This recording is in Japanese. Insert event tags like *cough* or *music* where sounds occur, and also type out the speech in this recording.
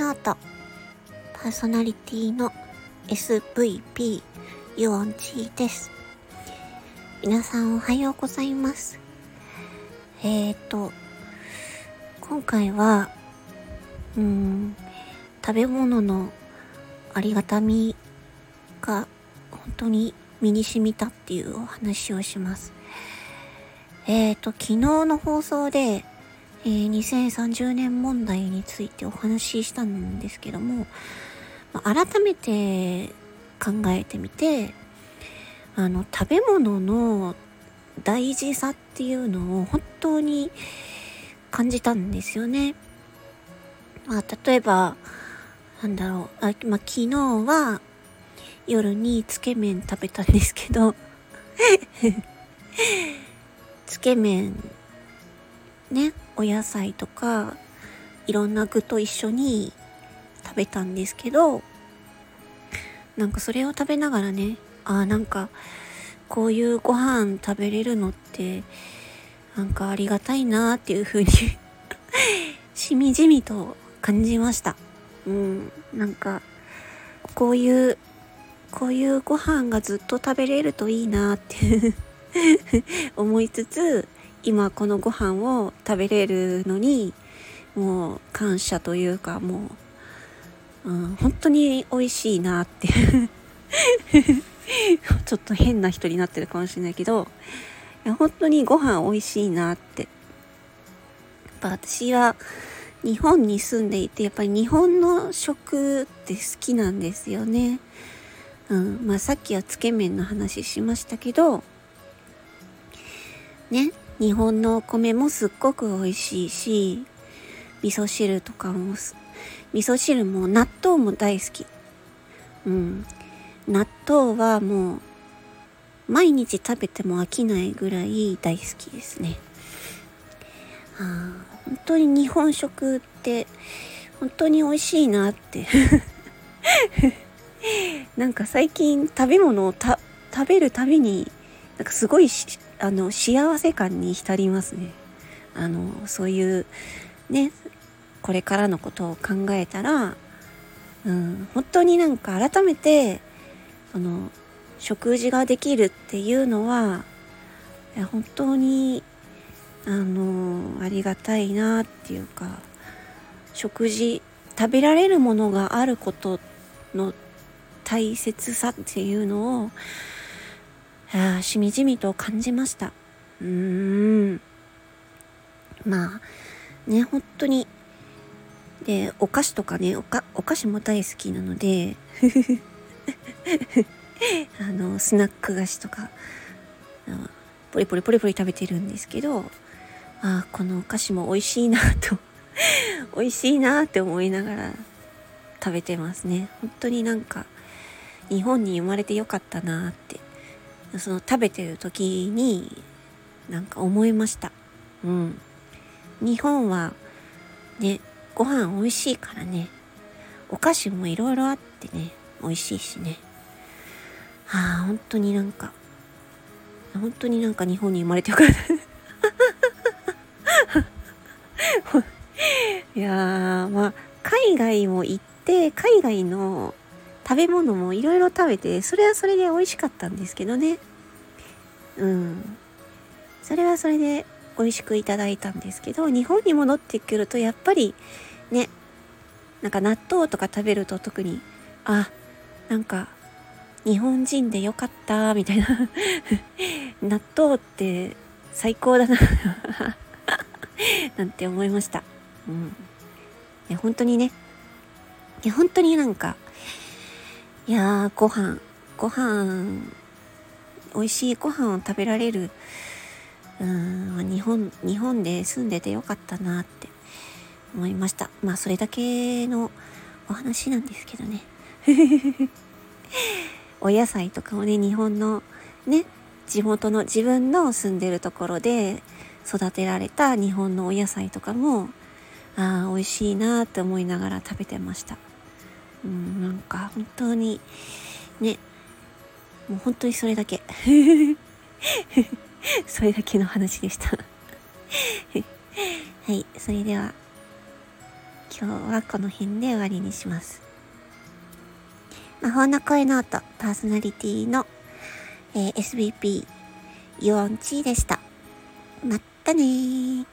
ノートパーソナリティの SVP ユオンチーです。皆さんおはようございます。えーと今回はうん食べ物のありがたみが本当に身に染みたっていうお話をします。えーと昨日の放送でえー、2030年問題についてお話ししたんですけども、まあ、改めて考えてみてあの食べ物の大事さっていうのを本当に感じたんですよね。まあ、例えばなんだろうあ、まあ、昨日は夜につけ麺食べたんですけど *laughs* つけ麺ねお野菜とかいろんな具と一緒に食べたんですけどなんかそれを食べながらねあなんかこういうご飯食べれるのってなんかありがたいなっていう風に *laughs* しみじみと感じました。うんなんかこういうこういうご飯がずっと食べれるといいなって思いつつ今このご飯を食べれるのにもう感謝というかもう、うん、本当に美味しいなって *laughs* ちょっと変な人になってるかもしれないけどいや本当にご飯美味しいなってやっぱ私は日本に住んでいてやっぱり日本の食って好きなんですよね。うん、まあさっきはつけ麺の話しましたけどね日本のお米もすっごく美味しいし、味噌汁とかも、味噌汁も納豆も大好き。うん。納豆はもう、毎日食べても飽きないぐらい大好きですね。あ本当に日本食って本当に美味しいなって *laughs* なんか最近食べ物を食べるたびになんかすごいあの幸せ感に浸りますね。あのそういうねこれからのことを考えたら、うん、本当になんか改めてその食事ができるっていうのは本当にあのありがたいなっていうか食事食べられるものがあることの大切さっていうのをあしみじみと感じました。うーん。まあ、ね、本当に。で、お菓子とかね、おかお菓子も大好きなので、*laughs* あの、スナック菓子とか、ポリポリポリポリ食べてるんですけど、あこのお菓子も美味しいなと *laughs* 美味しいなって思いながら食べてますね。本当になんか、日本に生まれてよかったなってその食べてる時になんか思いました。うん。日本はねご飯美味しいからね。お菓子もいろいろあってね美味しいしね。はあ本当になんか本当になんか日本に生まれてよかった。*laughs* いやーまあ海外も行って海外の食べ物もいろいろ食べて、それはそれで美味しかったんですけどね。うん。それはそれで美味しくいただいたんですけど、日本に戻ってくるとやっぱりね、なんか納豆とか食べると特に、あ、なんか日本人でよかったみたいな *laughs* 納豆って最高だな *laughs* なんて思いました。うん。いや、本当にね、いや、本当になんか、いやー、ご飯、ご飯、美味しいご飯を食べられる、うん、日本、日本で住んでてよかったなって思いました。まあ、それだけのお話なんですけどね。*laughs* お野菜とかをね、日本のね、地元の自分の住んでるところで育てられた日本のお野菜とかも、ああ、美味しいなって思いながら食べてました。うん、なんか本当にねもう本当にそれだけ *laughs* それだけの話でした *laughs* はいそれでは今日はこの辺で終わりにします。魔法の声ノートパーソナリティの、えー、SBP ユオンチーでした。まったね。